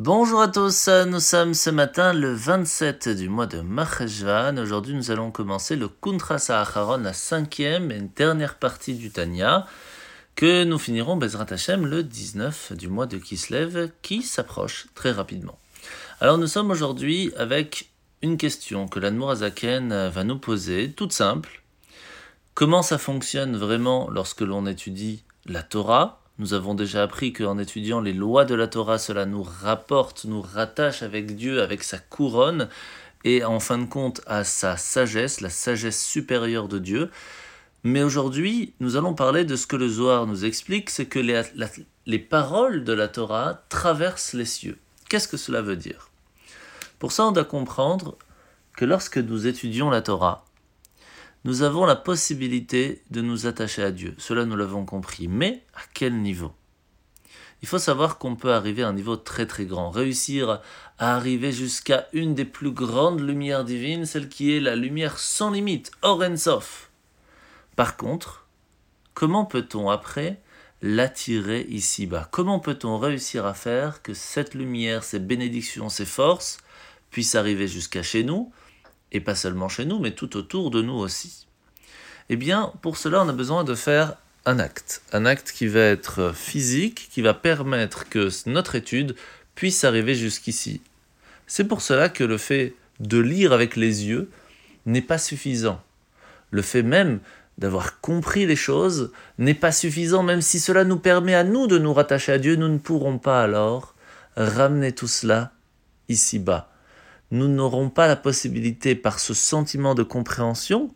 Bonjour à tous, nous sommes ce matin le 27 du mois de Maheshvan. Aujourd'hui, nous allons commencer le Kuntra Saharon, la cinquième et dernière partie du Tanya, que nous finirons Bezrat Hashem le 19 du mois de Kislev, qui s'approche très rapidement. Alors, nous sommes aujourd'hui avec une question que l'Admorazaken va nous poser, toute simple. Comment ça fonctionne vraiment lorsque l'on étudie la Torah? Nous avons déjà appris qu'en étudiant les lois de la Torah, cela nous rapporte, nous rattache avec Dieu, avec sa couronne, et en fin de compte à sa sagesse, la sagesse supérieure de Dieu. Mais aujourd'hui, nous allons parler de ce que le Zohar nous explique, c'est que les, les paroles de la Torah traversent les cieux. Qu'est-ce que cela veut dire? Pour ça, on doit comprendre que lorsque nous étudions la Torah, nous avons la possibilité de nous attacher à Dieu. Cela, nous l'avons compris. Mais à quel niveau? Il faut savoir qu'on peut arriver à un niveau très très grand, réussir à arriver jusqu'à une des plus grandes lumières divines, celle qui est la lumière sans limite, Orensof. Par contre, comment peut-on après l'attirer ici-bas? Comment peut-on réussir à faire que cette lumière, ces bénédictions, ces forces puissent arriver jusqu'à chez nous et pas seulement chez nous, mais tout autour de nous aussi. Eh bien, pour cela, on a besoin de faire un acte. Un acte qui va être physique, qui va permettre que notre étude puisse arriver jusqu'ici. C'est pour cela que le fait de lire avec les yeux n'est pas suffisant. Le fait même d'avoir compris les choses n'est pas suffisant, même si cela nous permet à nous de nous rattacher à Dieu, nous ne pourrons pas alors ramener tout cela ici-bas nous n'aurons pas la possibilité, par ce sentiment de compréhension,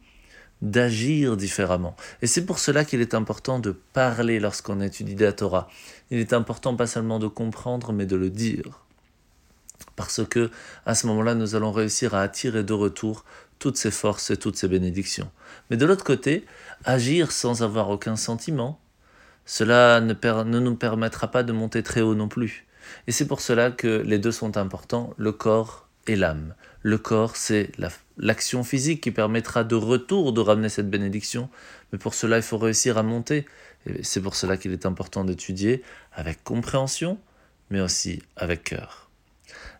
d'agir différemment. Et c'est pour cela qu'il est important de parler lorsqu'on étudie la Torah. Il est important pas seulement de comprendre, mais de le dire. Parce que à ce moment-là, nous allons réussir à attirer de retour toutes ces forces et toutes ces bénédictions. Mais de l'autre côté, agir sans avoir aucun sentiment, cela ne, ne nous permettra pas de monter très haut non plus. Et c'est pour cela que les deux sont importants, le corps et l'âme. Le corps, c'est l'action physique qui permettra de retour de ramener cette bénédiction, mais pour cela, il faut réussir à monter. C'est pour cela qu'il est important d'étudier avec compréhension, mais aussi avec cœur.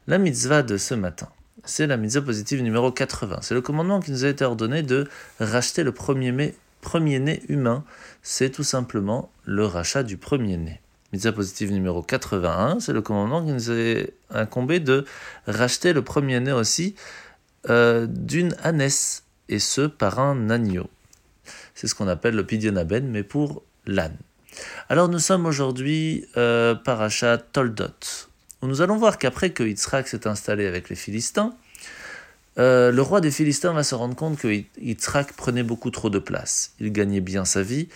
La mitzvah de ce matin, c'est la mitzvah positive numéro 80. C'est le commandement qui nous a été ordonné de racheter le premier-né premier humain. C'est tout simplement le rachat du premier-né. Mitzvah positive numéro 81, c'est le commandement qui nous est incombé de racheter le premier-né aussi euh, d'une ânesse, et ce par un agneau. C'est ce qu'on appelle le pidionaben, mais pour l'âne. Alors nous sommes aujourd'hui euh, parachat Toldot, nous allons voir qu'après que Yitzhak s'est installé avec les Philistins, euh, le roi des Philistins va se rendre compte que Yitzhak prenait beaucoup trop de place. Il gagnait bien sa vie,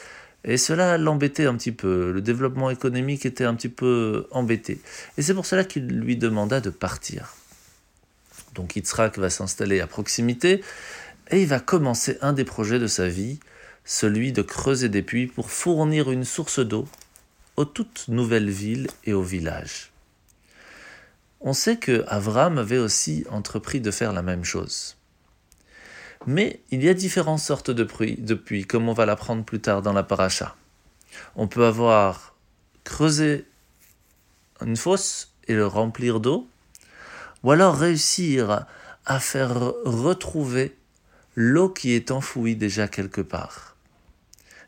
et cela l'embêtait un petit peu. Le développement économique était un petit peu embêté. Et c'est pour cela qu'il lui demanda de partir. Donc Yitzhak va s'installer à proximité et il va commencer un des projets de sa vie, celui de creuser des puits pour fournir une source d'eau aux toutes nouvelles villes et aux villages. On sait que Avram avait aussi entrepris de faire la même chose. Mais il y a différentes sortes de puits, comme on va l'apprendre plus tard dans la paracha. On peut avoir creusé une fosse et le remplir d'eau, ou alors réussir à faire retrouver l'eau qui est enfouie déjà quelque part.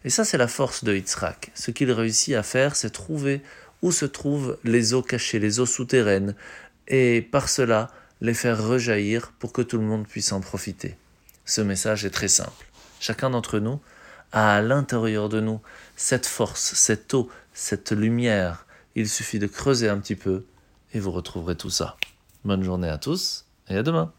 Et ça, c'est la force de Yitzhak. Ce qu'il réussit à faire, c'est trouver où se trouvent les eaux cachées, les eaux souterraines, et par cela les faire rejaillir pour que tout le monde puisse en profiter. Ce message est très simple. Chacun d'entre nous a à l'intérieur de nous cette force, cette eau, cette lumière. Il suffit de creuser un petit peu et vous retrouverez tout ça. Bonne journée à tous et à demain.